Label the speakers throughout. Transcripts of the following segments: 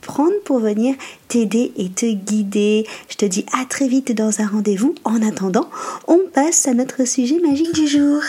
Speaker 1: prendre pour venir t'aider et te guider. Je te dis à très vite dans un rendez-vous. En attendant, on passe à notre sujet magique du jour.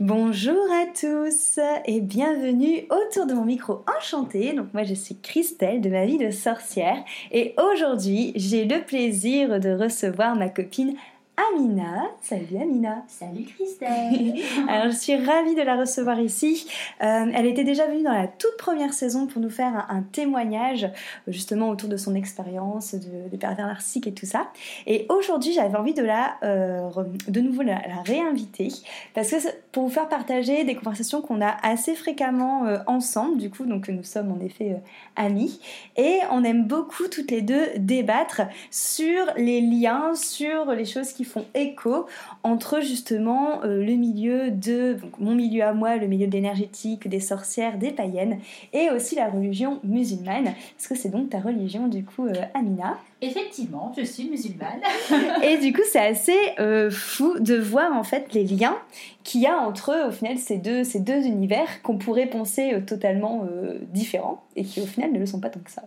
Speaker 1: Bonjour à tous et bienvenue autour de mon micro enchanté. Donc moi je suis Christelle de ma vie de sorcière et aujourd'hui j'ai le plaisir de recevoir ma copine Amina. Salut Amina.
Speaker 2: Salut Christelle.
Speaker 1: Alors je suis ravie de la recevoir ici. Euh, elle était déjà venue dans la toute première saison pour nous faire un, témoignage justement autour de son expérience, de, des pervers narcissiques et tout ça. Et aujourd'hui j'avais envie de la, euh, de nouveau la, réinviter parce que pour vous faire partager des conversations qu'on a assez fréquemment euh, ensemble. Du coup donc nous sommes en effet amis et on aime beaucoup toutes les deux débattre sur les liens, sur les choses qui font écho entre justement euh, le milieu de mon milieu à moi, le milieu de l'énergétique, des sorcières, des païennes, et aussi la religion musulmane. Est-ce que c'est donc ta religion du coup, euh, Amina
Speaker 2: Effectivement, je suis musulmane.
Speaker 1: et du coup, c'est assez euh, fou de voir en fait les liens qu'il y a entre au final ces deux, ces deux univers qu'on pourrait penser totalement différents et qui au final ne le sont pas tant que ça.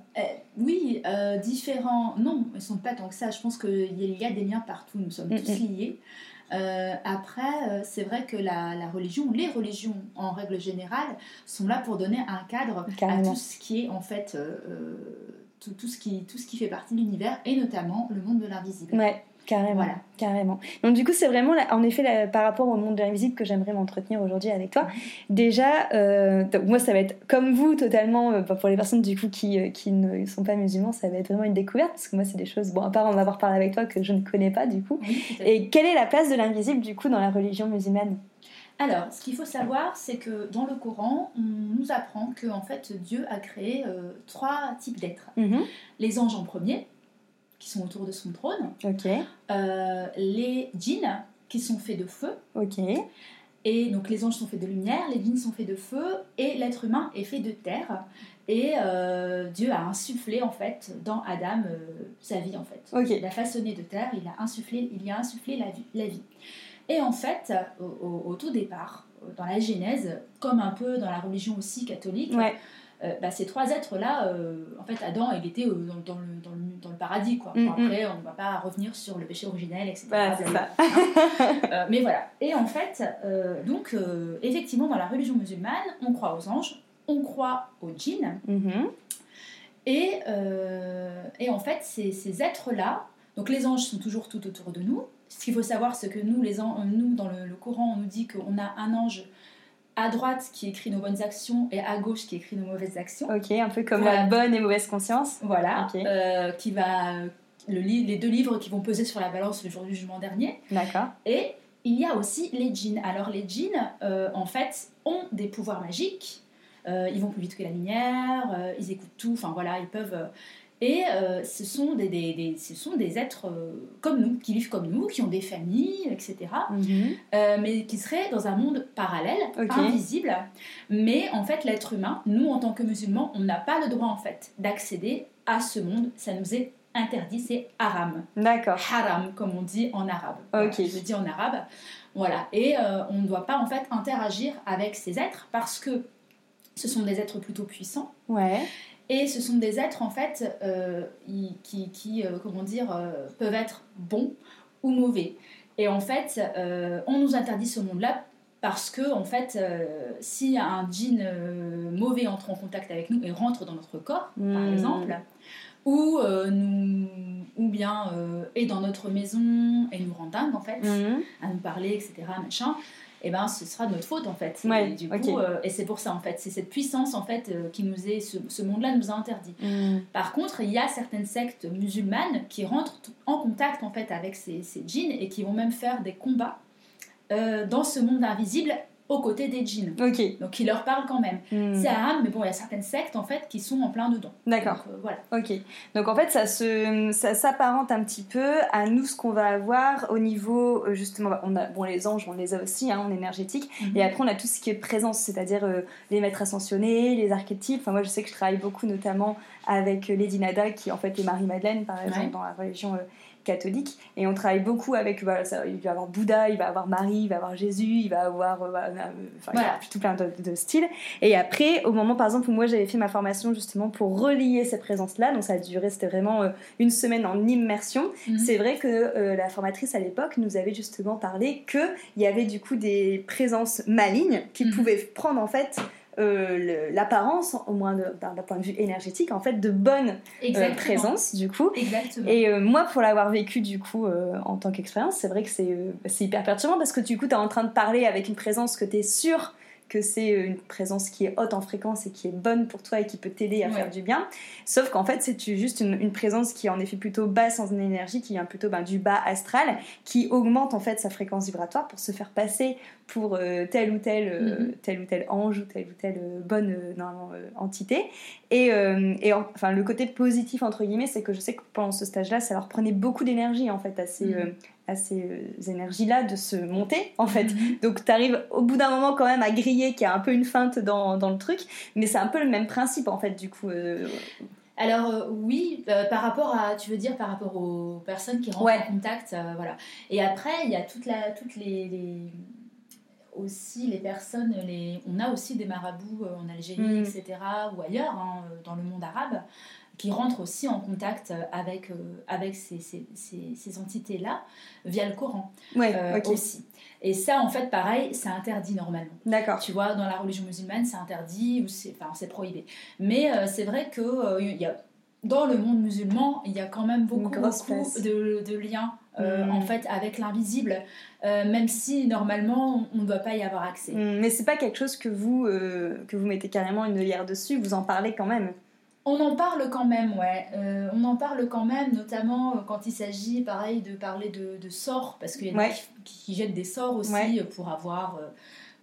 Speaker 2: oui, différents, non, ils ne sont pas tant que ça. Je pense qu'il y a des liens partout. Nous sommes Mm, tous mm. liés. Euh, après, euh, c'est vrai que la, religion, les religions en règle générale, sont là pour donner un cadre à tout ce qui est en fait euh, tout, tout, ce qui, tout ce qui fait partie de l'univers et notamment le monde de l'invisible.
Speaker 1: Ouais. Carrément, voilà. carrément. Donc du coup, c'est vraiment, en effet, par rapport au monde de l'invisible que j'aimerais m'entretenir aujourd'hui avec toi. Déjà, euh, moi, ça va être comme vous, totalement, euh, pour les personnes du coup qui, euh, qui ne sont pas musulmans, ça va être vraiment une découverte, parce que moi, c'est des choses, bon, à part en avoir parlé avec toi, que je ne connais pas du coup. Et quelle est la place de l'invisible du coup dans la religion musulmane?
Speaker 2: Alors, ce qu'il faut savoir, c'est que dans le Coran, on nous apprend que en fait Dieu a créé trois types d'êtres. Mm-hmm. Les anges en premier, qui sont autour de son trône. Euh, les djinns qui sont faits de feu. Et donc les anges sont faits de lumière, les djinns sont faits de feu et l'être humain est fait de terre. Et euh, Dieu a insufflé en fait dans Adam euh, sa vie en fait. Il a façonné de terre, il a insufflé, il y a insufflé la vie. La vie. Et en fait, au, tout départ, dans la Genèse, comme un peu dans la religion aussi catholique,
Speaker 1: ouais.
Speaker 2: Euh, bah, ces trois êtres-là, euh, en fait, Adam, il était euh, dans, dans, le, dans, le, dans, le, paradis, quoi. Mm, après, on ne va pas revenir sur le péché originel, etc. mais voilà. Et en fait, donc, effectivement, dans la religion musulmane, on croit aux anges, on croit aux djinns.
Speaker 1: Mm-hmm.
Speaker 2: Et, et, en fait, ces, ces êtres-là, donc les anges sont toujours tout autour de nous. Ce qu'il faut savoir, c'est que nous, les nous dans le, le Coran, on nous dit qu'on a un ange à droite qui écrit nos bonnes actions et à gauche qui écrit nos mauvaises actions.
Speaker 1: Ok, un peu comme la bonne et mauvaise conscience.
Speaker 2: Voilà. Euh, qui va le les deux livres qui vont peser sur la balance le jour du jugement dernier.
Speaker 1: D'accord.
Speaker 2: Et il y a aussi les djinns. Alors les djinns, euh, en fait, ont des pouvoirs magiques. Euh, ils vont plus vite que la lumière, ils écoutent tout. Enfin voilà, ils peuvent et euh, ce, sont des, des, ce sont des êtres euh, comme nous, qui vivent comme nous, qui ont des familles, etc.
Speaker 1: Mhm.
Speaker 2: Euh, mais qui seraient dans un monde parallèle, invisible. Mais en fait, l'être humain, nous en tant que musulmans, on n'a pas le droit en fait d'accéder à ce monde. Ça nous est interdit, c'est haram.
Speaker 1: D'accord.
Speaker 2: Haram, comme on dit en arabe.
Speaker 1: Ok.
Speaker 2: je dis en arabe. Voilà. Et on ne doit pas en fait interagir avec ces êtres parce que ce sont des êtres plutôt puissants.
Speaker 1: Ouais.
Speaker 2: Et ce sont des êtres, en fait, euh, qui, qui euh, comment dire, euh, peuvent être bons ou mauvais. Et en fait, on nous interdit ce monde-là parce que, en fait, si un djinn mauvais entre en contact avec nous et rentre dans notre corps, par hmm. exemple, ou, nous, ou bien est dans notre maison et nous rend dingue, en fait,
Speaker 1: hmm.
Speaker 2: à nous parler, etc., machin, et eh ben ce sera notre faute en fait.
Speaker 3: Ouais,
Speaker 2: et, du coup, euh, et c'est pour ça en fait, c'est cette puissance en fait euh, qui nous est, ce, ce monde-là nous a interdit.
Speaker 3: Mm.
Speaker 2: Par contre, il y a certaines sectes musulmanes qui rentrent en contact en fait avec ces, ces djinns et qui vont même faire des combats euh, dans ce monde invisible aux côtés des djinns.
Speaker 3: Ok.
Speaker 2: Donc ils leur parlent quand même.
Speaker 3: Mm.
Speaker 2: C'est haram, mais bon, il y a certaines sectes en fait qui sont en plein dedans.
Speaker 3: D'accord.
Speaker 2: Donc, euh, voilà.
Speaker 3: Ok. Donc en fait, ça se, ça s'apparente un petit peu à nous ce qu'on va avoir au niveau euh, justement. On a bon les anges, on les a aussi hein, en énergétique.
Speaker 2: Mhm.
Speaker 3: Et après, on a tout ce qui est présence, c'est-à-dire euh, les maîtres ascensionnés, les archétypes. Enfin, moi, je sais que je travaille beaucoup, notamment avec Lady Nada, qui en fait est Marie-Madeleine, par exemple,
Speaker 2: Ouais.
Speaker 3: dans la religion euh, catholique. Et on travaille beaucoup avec. Ça, il va avoir Bouddha, il va avoir Marie, il va avoir Jésus, il va avoir. euh, euh, enfin, il y a tout plein de, de styles. Et après, au moment, par exemple, où moi j'avais fait ma formation justement pour relier ces présences-là, donc ça a duré, c'était vraiment euh, une semaine en immersion.
Speaker 2: Mhm.
Speaker 3: C'est vrai que euh, la formatrice à l'époque nous avait justement parlé qu'il y avait du coup des présences malignes qui
Speaker 2: Mhm.
Speaker 3: pouvaient prendre en fait euh, l'apparence, au moins d'un point de vue énergétique, en fait de bonnes euh, présences du coup.
Speaker 2: Exactement.
Speaker 3: Et euh, moi, pour l'avoir vécu du coup en tant qu'expérience, c'est vrai que c'est c'est hyper perturbant parce que du coup, tu es en train de parler avec une présence que tu es sûr que c'est euh, une présence qui est haute en fréquence et qui est bonne pour toi et qui peut t'aider à
Speaker 2: Ouais.
Speaker 3: faire du bien. Sauf qu'en fait, c'est juste une, une présence qui est en effet plutôt basse en énergie, qui vient plutôt ben, du bas astral, qui augmente en fait sa fréquence vibratoire pour se faire passer pour euh, tel ou tel, euh,
Speaker 2: Mhm.
Speaker 3: tel ou tel ange ou telle ou telle euh, bonne entité. Et, et en- enfin, le côté positif, entre guillemets, c'est que je sais que pendant ce stage-là, ça leur prenait beaucoup d'énergie, en fait, à ces,
Speaker 2: Mhm.
Speaker 3: euh, à ces euh, énergies-là de se monter, en fait.
Speaker 2: Mhm.
Speaker 3: Donc, tu arrives au bout d'un moment quand même à griller, qu'il y a un peu une feinte dans, dans le truc, mais c'est un peu le même principe, en fait, du coup. euh,
Speaker 2: Alors euh, oui, euh, par rapport à, tu veux dire par rapport aux personnes qui rentrent
Speaker 3: Ouais.
Speaker 2: en contact, voilà. Et après, il y a toute la, toutes les, les- aussi les personnes, les, on a aussi des marabouts en Algérie,
Speaker 3: Mm.
Speaker 2: etc. ou ailleurs, hein, dans le monde arabe, qui rentrent aussi en contact euh, avec, euh, avec ces, ces, ces- ces entités-là via le Coran
Speaker 3: Ouais,
Speaker 2: euh, aussi. Et ça, en fait, pareil, c'est interdit normalement.
Speaker 3: D'accord.
Speaker 2: Tu vois, dans la religion musulmane, c'est interdit ou c'est enfin, prohibé. Mais c'est vrai que il y a, dans le monde musulman, il y a quand même beaucoup, beaucoup de, de liens euh,
Speaker 3: Mm.
Speaker 2: en fait avec l'invisible, euh, même si normalement on ne doit pas y avoir accès.
Speaker 3: Hum, Mais c'est pas quelque chose que vous, euh, que vous mettez carrément une œillère dessus, vous en parlez quand même.
Speaker 2: On en parle quand même, ouais. Euh, on en parle quand même, notamment euh, quand il s'agit, pareil, de parler de, de sorts, parce qu'il y a
Speaker 3: Ouais.
Speaker 2: des qui, qui jettent des sorts aussi
Speaker 3: Ouais.
Speaker 2: euh, pour avoir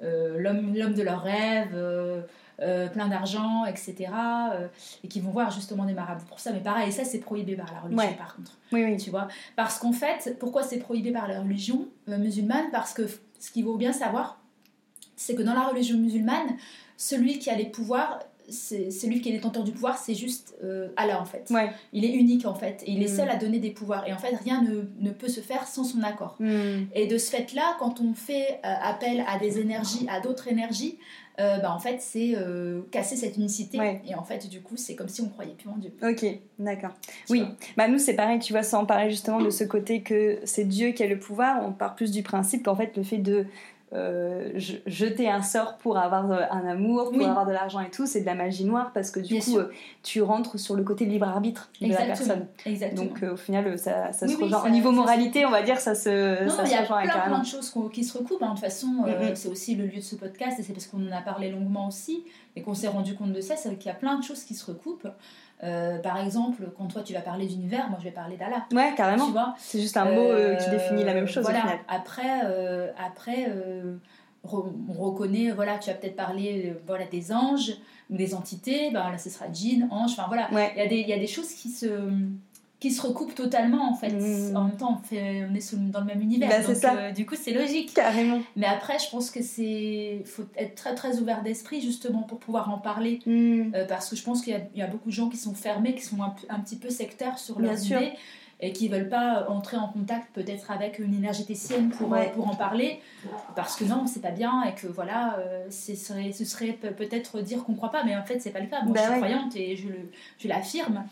Speaker 2: euh, l'homme de leurs rêves, euh, plein d'argent, etc. et qui vont voir justement des marabouts pour ça. Mais pareil, ça c'est prohibé par la religion
Speaker 3: Ouais.
Speaker 2: par contre.
Speaker 3: Oui, oui.
Speaker 2: Tu vois? Parce qu'en fait, pourquoi c'est prohibé par la religion musulmane? Parce que ce qu'il faut bien savoir, c'est que dans la religion musulmane, celui qui a les pouvoirs, c'est celui qui est détenteur du pouvoir, c'est juste euh, Allah en fait.
Speaker 3: Ouais.
Speaker 2: Il est unique en fait, et il est
Speaker 3: Mm.
Speaker 2: seul à donner des pouvoirs. Et en fait, rien ne, ne peut se faire sans son accord.
Speaker 3: Hum,
Speaker 2: Et de ce fait-là, quand on fait euh, appel à des énergies, à d'autres énergies, euh, bah, en fait, c'est euh, casser cette unicité.
Speaker 3: Ouais.
Speaker 2: Et en fait, du coup, c'est comme si on croyait plus en Dieu.
Speaker 3: Ok, d'accord. Oui,
Speaker 2: vois.
Speaker 3: bah nous c'est pareil, tu vois, sans parler justement de ce côté que c'est Dieu qui a le pouvoir, on part plus du principe qu'en fait le fait de euh, je- jeter un sort pour avoir euh, un amour, pour
Speaker 2: Oui.
Speaker 3: avoir de l'argent et tout, c'est de la magie noire parce que du
Speaker 2: Bien
Speaker 3: coup euh, tu rentres sur le côté libre arbitre de la personne.
Speaker 2: Exactement.
Speaker 3: Donc euh, au final ça, ça
Speaker 2: Oui,
Speaker 3: se
Speaker 2: oui,
Speaker 3: rejoint. au niveau
Speaker 2: se
Speaker 3: moralité, on va dire, ça se,
Speaker 2: Non,
Speaker 3: ça
Speaker 2: non, il y a plein, de choses qui se recoupent. hein. De toute façon, euh,
Speaker 3: Mhm.
Speaker 2: c'est aussi le lieu de ce podcast et c'est parce qu'on en a parlé longuement aussi et qu'on s'est rendu compte de ça, c'est qu'il y a plein de choses qui se recoupent. Euh, par exemple, quand toi tu vas parler d'univers, moi je vais parler d'Allah.
Speaker 3: Ouais, carrément.
Speaker 2: Tu vois
Speaker 3: C'est juste un mot euh, qui
Speaker 2: Euh,
Speaker 3: définit la même chose
Speaker 2: voilà.
Speaker 3: au final.
Speaker 2: Après, euh, après re- on reconnaît, voilà, tu as peut-être parlé euh, voilà, des anges ou des entités, ben, là ce sera djinn, ange, enfin voilà.
Speaker 3: Ouais.
Speaker 2: Il y, a des, il y a des choses qui se, qui se recoupent totalement en fait.
Speaker 3: Mhm.
Speaker 2: En même temps, on, fait, on est sous- dans le même univers.
Speaker 3: Bah,
Speaker 2: donc,
Speaker 3: ça.
Speaker 2: euh, du coup, c'est logique.
Speaker 3: Carrément.
Speaker 2: Mais après, je pense que c'est faut être très très ouvert d'esprit justement pour pouvoir en parler.
Speaker 3: Hum,
Speaker 2: Euh, parce que je pense qu'il y, a- il y a beaucoup de gens qui sont fermés, qui sont un, petit peu sectaires sur
Speaker 3: sûr.
Speaker 2: idées et qui veulent pas entrer en contact peut-être avec une énergéticienne pour,
Speaker 3: Ouais.
Speaker 2: pour en parler parce que non c'est pas bien et que voilà euh, ce serait, ce serait pe- peut-être dire qu'on croit pas mais en fait c'est pas le cas moi
Speaker 3: Bah
Speaker 2: je suis
Speaker 3: ouais.
Speaker 2: croyante et je, le, je l'affirme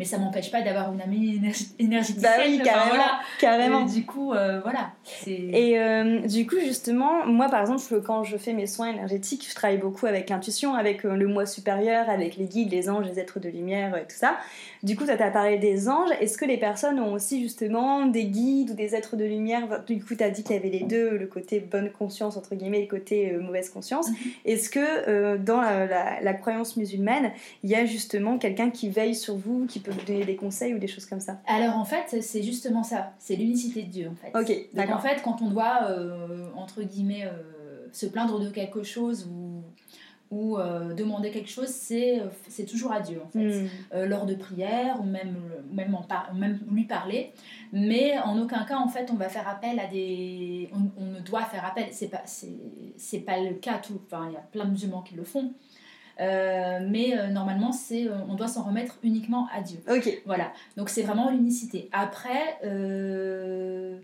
Speaker 2: mais ça m'empêche pas d'avoir une amie énerg- énergéticienne.
Speaker 3: Bah oui,
Speaker 2: Enfin,
Speaker 3: carrément,
Speaker 2: voilà.
Speaker 3: carrément.
Speaker 2: Euh, du coup, euh, voilà.
Speaker 3: Et euh, du coup, justement, moi par exemple, quand je fais mes soins énergétiques, je travaille beaucoup avec l'intuition, avec euh, le moi supérieur, avec les guides, les anges, les êtres de lumière et tout ça. Du coup, ça t'a parlé des anges. Est-ce que les personnes ont aussi justement des guides ou des êtres de lumière? Du coup, tu as dit qu'il y avait les deux, le côté bonne conscience, entre guillemets, et le côté euh, mauvaise conscience.
Speaker 2: Mhm.
Speaker 3: Est-ce que dans la, la- la croyance musulmane, il y a justement quelqu'un qui veille sur vous, qui peut donner des conseils ou des choses comme ça
Speaker 2: Alors en fait, c'est justement ça. C'est l'unicité de Dieu en fait.
Speaker 3: Ok,
Speaker 2: Donc en
Speaker 3: d'accord.
Speaker 2: fait, quand on doit, euh, entre guillemets, euh, se plaindre de quelque chose ou, ou euh, demander quelque chose, c'est c'est toujours à Dieu en fait.
Speaker 3: Hmm.
Speaker 2: Lors de prières ou même, même, en par- même lui parler. Mais en aucun cas, en fait, on va faire appel à des... On, on ne doit faire appel. C'est pas, c'est, c'est pas le cas. Tout... Enfin, il y a plein de musulmans qui le font. Euh, mais euh, normalement, c'est, euh, on doit s'en remettre uniquement à Dieu.
Speaker 3: Ok,
Speaker 2: Voilà, donc c'est vraiment l'unicité. Après, ça ne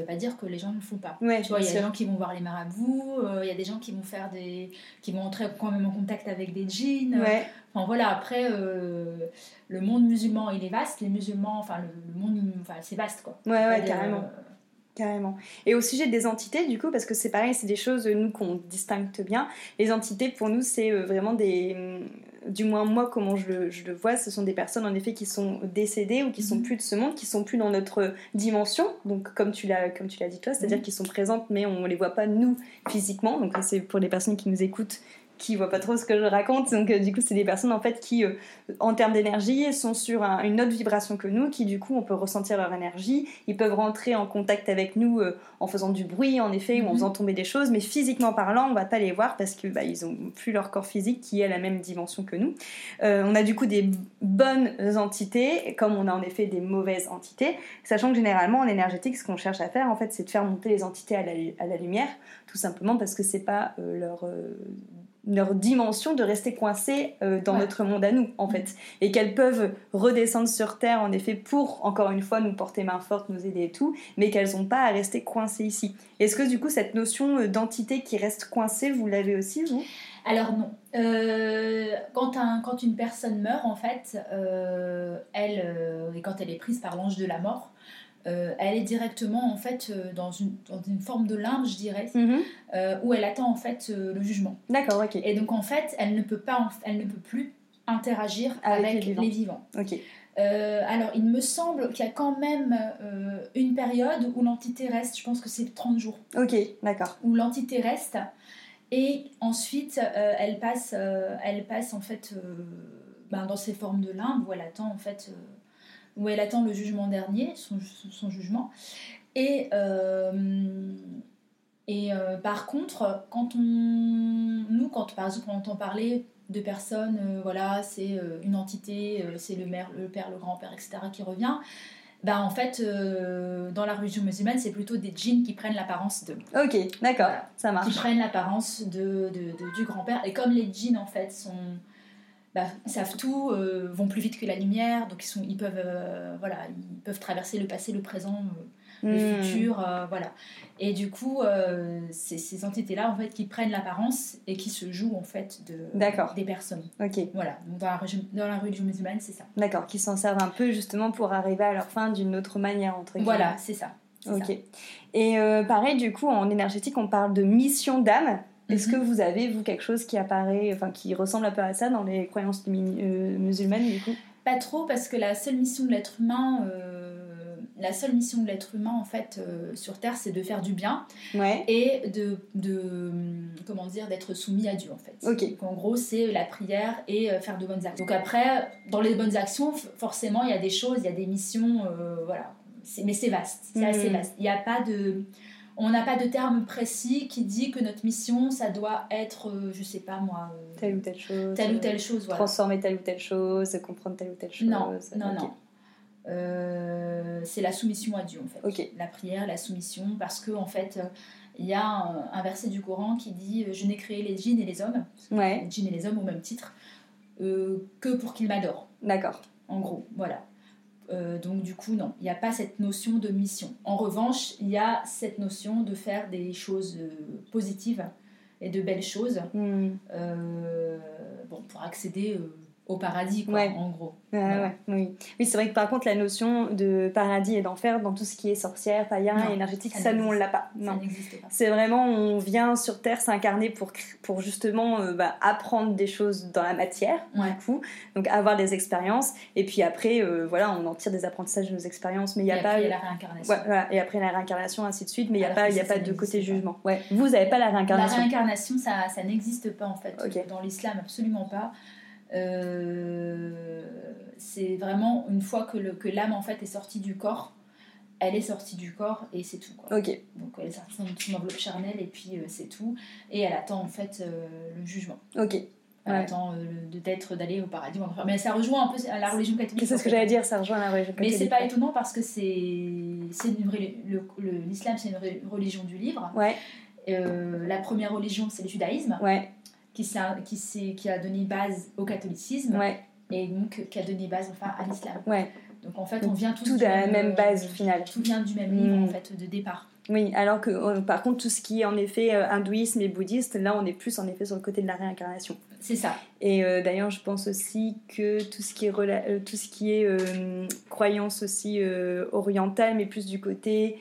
Speaker 2: veut pas dire que les gens ne le font pas.
Speaker 3: ouais,
Speaker 2: Tu vois, il y a des gens qui vont voir les marabouts, il y a des gens qui vont faire des, qui vont entrer quand même en contact avec des djinns.
Speaker 3: Ouais.
Speaker 2: Enfin voilà, après le monde musulman il est vaste, les musulmans, enfin le, le monde, enfin c'est vaste quoi.
Speaker 3: Ouais, ouais, carrément.
Speaker 2: Euh,
Speaker 3: Carrément. Et au sujet des entités, du coup, parce que c'est pareil, c'est des choses, euh, nous, qu'on distingue bien. Les entités, pour nous, c'est euh, vraiment des. hum, Du moins, moi, comment je le, je le vois, ce sont des personnes, en effet, qui sont décédées ou qui sont
Speaker 2: Mhm.
Speaker 3: plus de ce monde, qui sont plus dans notre dimension. Donc, comme tu l'as comme tu l'as dit, toi, c'est-à-dire
Speaker 2: Mhm.
Speaker 3: qu'ils sont présentes, mais on les voit pas, nous, physiquement. Donc, c'est pour les personnes qui nous écoutent qui voient pas trop ce que je raconte. Donc, euh, du coup, c'est des personnes, en fait, qui, euh, en termes d'énergie, sont sur un- une autre vibration que nous, qui, du coup, on peut ressentir leur énergie. Ils peuvent rentrer en contact avec nous euh, en faisant du bruit, en effet, ou en
Speaker 2: Mhm.
Speaker 3: faisant tomber des choses, mais physiquement parlant, on va pas les voir parce que bah, ils ont plus leur corps physique qui est à la même dimension que nous. On a du coup des bonnes entités, comme on a en effet des mauvaises entités, sachant que généralement en énergétique, ce qu'on cherche à faire, en fait, c'est de faire monter les entités à la, à la lumière, tout simplement parce que c'est pas leur leur dimension de rester coincées euh, dans
Speaker 2: Ouais.
Speaker 3: notre monde à nous en fait et qu'elles peuvent redescendre sur terre en effet pour encore une fois nous porter main forte nous aider et tout mais qu'elles n'ont pas à rester coincées ici est-ce que du coup cette notion euh, d'entité qui reste coincée vous l'avez aussi vous?
Speaker 2: Alors non. Euh, quand, un- quand une personne meurt, en fait, euh, elle, et quand elle est prise par l'ange de la mort, euh, elle est directement en fait euh, dans une, dans une forme de limbe, je dirais, euh, où elle attend en fait le jugement.
Speaker 3: d'accord ok
Speaker 2: Et donc en fait, elle ne peut pas, elle ne peut plus interagir
Speaker 3: Avec
Speaker 2: avec,
Speaker 3: les vivants.
Speaker 2: les vivants.
Speaker 3: ok
Speaker 2: alors, il me semble qu'il y a quand même une période où l'entité reste, je pense que c'est 30 jours,
Speaker 3: ok d'accord
Speaker 2: où l'entité reste, et ensuite elle, passe, elle passe en fait ben, dans ces formes de limbe où elle attend en fait, où elle attend le jugement dernier, son, son jugement. Et, euh, et euh, par contre, quand on, nous, quand par exemple on entend parler de personnes, euh, voilà, c'est une entité, c'est le, mère, le père, le grand-père, etc., qui revient, bah en fait, euh, dans la religion musulmane, c'est plutôt des djinns qui prennent l'apparence de,
Speaker 3: ok d'accord
Speaker 2: Voilà.
Speaker 3: ça
Speaker 2: qui
Speaker 3: marche
Speaker 2: prennent l'apparence de, de- de- du grand-père. Et comme les djinns, en fait, sont, bah, savent tout, euh, vont plus vite que la lumière, donc ils, sont, ils, peuvent, euh, voilà, ils peuvent traverser le passé, le présent, euh, le
Speaker 3: Hmm.
Speaker 2: futur, voilà. Et du coup, c'est ces entités-là, en fait, qui prennent l'apparence et qui se jouent, en fait, de, des personnes.
Speaker 3: ok
Speaker 2: Voilà, donc dans la, religion- dans la religion musulmane, c'est ça.
Speaker 3: d'accord qui s'en servent un peu justement pour arriver à leur fin d'une autre manière entre guillemets.
Speaker 2: Voilà, c'est ça.
Speaker 3: Ok.
Speaker 2: ça.
Speaker 3: Et pareil, du coup, en énergétique, on parle de mission d'âme. Est-ce
Speaker 2: Mhm.
Speaker 3: que vous avez, vous, quelque chose qui apparaît, enfin, qui ressemble un peu à ça dans les croyances euh, musulmanes, du coup?
Speaker 2: Pas trop, parce que la seule mission de l'être humain, euh, la seule mission de l'être humain, en fait, euh, sur Terre, c'est de faire du bien
Speaker 3: Ouais.
Speaker 2: et de, de comment dire, d'être soumis à Dieu, en fait.
Speaker 3: Ok.
Speaker 2: Donc, en gros, c'est la prière et euh, faire de bonnes actions. Donc après, dans les bonnes actions, forcément, il y a des choses, il y a des missions, voilà. Mais c'est vaste, c'est
Speaker 3: Mhm.
Speaker 2: assez vaste. Il n'y a pas de... On n'a pas de terme précis qui dit que notre mission, ça doit être, euh, je sais pas moi, euh,
Speaker 3: Telle ou telle chose.
Speaker 2: telle ou
Speaker 3: euh,
Speaker 2: telle chose, voilà.
Speaker 3: Transformer telle ou telle chose, comprendre telle ou telle chose.
Speaker 2: Non, non, non. Euh, c'est la soumission à Dieu en fait. La prière, la soumission, parce que en fait, il y a un, un verset du Coran qui dit Je n'ai créé les djinns et les hommes,
Speaker 3: Ouais,
Speaker 2: les djinns et les hommes au même titre, que pour qu'ils m'adorent.
Speaker 3: d'accord.
Speaker 2: En gros, voilà. Euh, donc du coup, non, il n'y a pas cette notion de mission. En revanche, il y a cette notion de faire des choses euh, positives et de belles choses
Speaker 3: Hmm.
Speaker 2: euh, bon, pour accéder au paradis, quoi,
Speaker 3: Ouais.
Speaker 2: en gros.
Speaker 3: Ouais,
Speaker 2: Voilà.
Speaker 3: ouais, oui, oui c'est vrai que par contre, la notion de paradis et d'enfer dans tout ce qui est sorcière, païen,
Speaker 2: Non,
Speaker 3: énergétique,
Speaker 2: ça
Speaker 3: ça, nous on l'a pas.
Speaker 2: Ça
Speaker 3: Non.
Speaker 2: n'existe pas.
Speaker 3: C'est vraiment, on vient sur Terre s'incarner pour, pour justement euh, bah, apprendre des choses dans la matière,
Speaker 2: Ouais.
Speaker 3: du coup, donc avoir des expériences, et puis après, euh, voilà, on en tire des apprentissages de nos expériences, mais il n'y
Speaker 2: Et
Speaker 3: a
Speaker 2: après,
Speaker 3: pas.
Speaker 2: il y a la réincarnation.
Speaker 3: Voilà, et après la réincarnation, ainsi de suite, mais il n'y a pas, y a
Speaker 2: ça,
Speaker 3: pas
Speaker 2: ça
Speaker 3: de côté
Speaker 2: pas.
Speaker 3: jugement. Ouais. Vous n'avez pas la
Speaker 2: La
Speaker 3: réincarnation?
Speaker 2: réincarnation, ça, ça n'existe pas en fait. Dans l'islam, absolument pas. Euh, c'est vraiment une fois que le- que l'âme en fait est sortie du corps, elle est sortie du corps et c'est tout. Quoi.
Speaker 3: Ok,
Speaker 2: Donc elle est sortie de son enveloppe charnelle et puis euh, c'est tout. Et elle attend en fait euh, le jugement.
Speaker 3: ok.
Speaker 2: Elle
Speaker 3: Ouais.
Speaker 2: attend euh, de- d'être d'aller au paradis ou. Mais ça rejoint un peu à la religion catholique.
Speaker 3: C'est ce que j'allais dire, ça rejoint la religion
Speaker 2: Mais c'est
Speaker 3: catholique,
Speaker 2: pas étonnant parce que c'est c'est une reli- le- le- l'islam c'est une re- religion du livre.
Speaker 3: Ouais,
Speaker 2: la première religion c'est le judaïsme
Speaker 3: ouais,
Speaker 2: qui, qui, qui a donné base au catholicisme
Speaker 3: ouais,
Speaker 2: et donc qui a donné base enfin à l'islam.
Speaker 3: ouais.
Speaker 2: Donc en fait on vient tous
Speaker 3: tout
Speaker 2: du
Speaker 3: de la même
Speaker 2: euh,
Speaker 3: base, au final.
Speaker 2: Tout vient du même livre
Speaker 3: Mm.
Speaker 2: en fait de départ.
Speaker 3: Oui, alors que euh, par contre, tout ce qui est en effet euh, hindouisme et bouddhiste, là on est plus en effet sur le côté de la réincarnation.
Speaker 2: C'est ça.
Speaker 3: Et euh, d'ailleurs, je pense aussi que tout ce qui est, euh, tout ce qui est euh, croyance aussi euh, orientale, mais plus du côté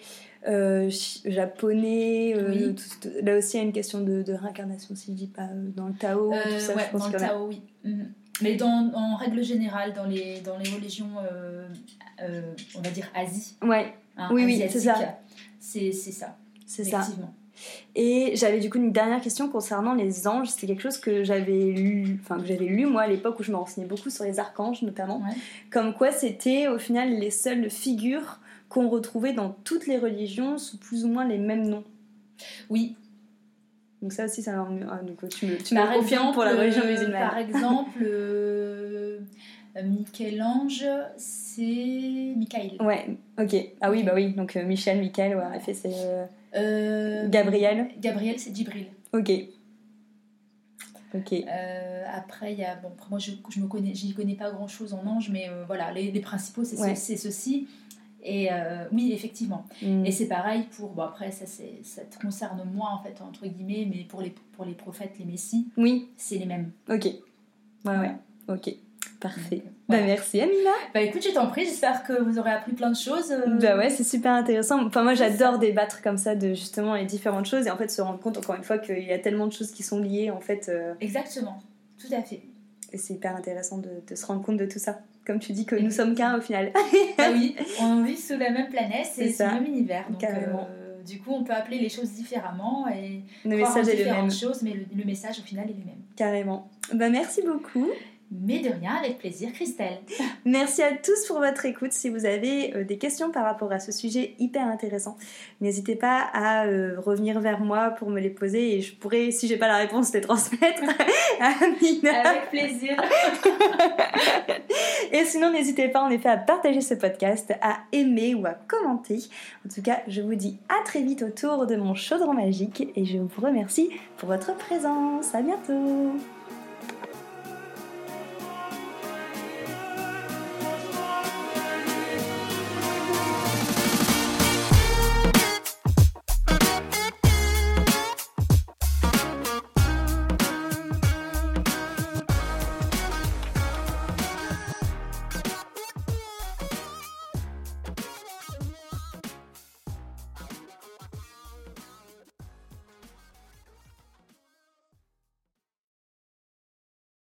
Speaker 3: euh, japonais, euh,
Speaker 2: Oui.
Speaker 3: tout- tout- là aussi il y a une question de, de réincarnation, si je dis pas euh, dans le Tao,
Speaker 2: Euh,
Speaker 3: tout ça,
Speaker 2: ouais,
Speaker 3: je pense
Speaker 2: dans le
Speaker 3: a.
Speaker 2: Tao, oui. Mhm. Mais dans, en règle générale, dans les, dans les religions, on va dire Asie,
Speaker 3: Ouais,
Speaker 2: hein,
Speaker 3: Oui, oui, c'est ça.
Speaker 2: c'est c'est ça.
Speaker 3: c'est ça. Et j'avais du coup une dernière question concernant les anges. C'était quelque chose que j'avais lu, enfin que j'avais lu moi à l'époque où je me renseignais beaucoup sur les archanges notamment.
Speaker 2: Ouais.
Speaker 3: Comme quoi c'était au final les seules figures qu'on retrouvait dans toutes les religions sous plus ou moins les mêmes noms.
Speaker 2: Oui,
Speaker 3: Donc ça aussi, ça m'a- ah, donc, tu me, tu
Speaker 2: Par
Speaker 3: confirmes pour la religion
Speaker 2: euh,
Speaker 3: musulmane.
Speaker 2: Par exemple, euh, Michel-Ange, c'est Michael.
Speaker 3: Ouais, ok. Ah oui, bah oui. Donc euh, Michel, Michael, ouais, en effet, c'est euh,
Speaker 2: Euh,
Speaker 3: Gabriel.
Speaker 2: Gabriel, c'est Djibril.
Speaker 3: Ok. Ok.
Speaker 2: Euh, après, il y a. Bon, moi, je, je me connais, j'y connais pas grand chose en ange, mais euh, voilà, les, les principaux, c'est ce-
Speaker 3: Ouais.
Speaker 2: c'est ceci. Et euh, oui, effectivement.
Speaker 3: Hmm.
Speaker 2: Et c'est pareil pour. Bon, après, ça, c'est- ça te concerne moi, en fait, entre guillemets, mais pour les, pour les prophètes, les messies,
Speaker 3: Oui,
Speaker 2: c'est les mêmes.
Speaker 3: ok. Ouais, ouais. Ok. Parfait. Bah merci Amina.
Speaker 2: Bah écoute, je t'en prie, j'espère que vous aurez appris plein de choses. euh,
Speaker 3: Bah ouais, c'est super intéressant. Enfin, moi, j'adore débattre comme ça de justement les différentes choses et en fait se rendre compte encore une fois qu'il y a tellement de choses qui sont liées en fait. euh,
Speaker 2: Exactement, tout à fait.
Speaker 3: et c'est hyper intéressant de, de se rendre compte de tout ça. Comme tu dis que nous sommes qu'un au final.
Speaker 2: bah oui, on vit sous la même planète
Speaker 3: C'est
Speaker 2: et sous le même univers. Donc,
Speaker 3: Carrément.
Speaker 2: euh, du coup, on peut appeler les choses différemment et
Speaker 3: Le
Speaker 2: croire en
Speaker 3: message est le même.
Speaker 2: différentes choses, mais le, le message au final est le même.
Speaker 3: Carrément. Bah merci beaucoup.
Speaker 2: Mais de rien, avec plaisir, Christelle.
Speaker 3: Merci à tous pour votre écoute. Si vous avez euh, des questions par rapport à ce sujet hyper intéressant, n'hésitez pas à euh, revenir vers moi pour me les poser et je pourrais, si j'ai pas la réponse, les transmettre à Amina.
Speaker 2: Avec plaisir.
Speaker 3: Et sinon, n'hésitez pas en effet à partager ce podcast, à aimer ou à commenter. En tout cas, je vous dis à très vite autour de mon chaudron magique et je vous remercie pour votre présence. À bientôt.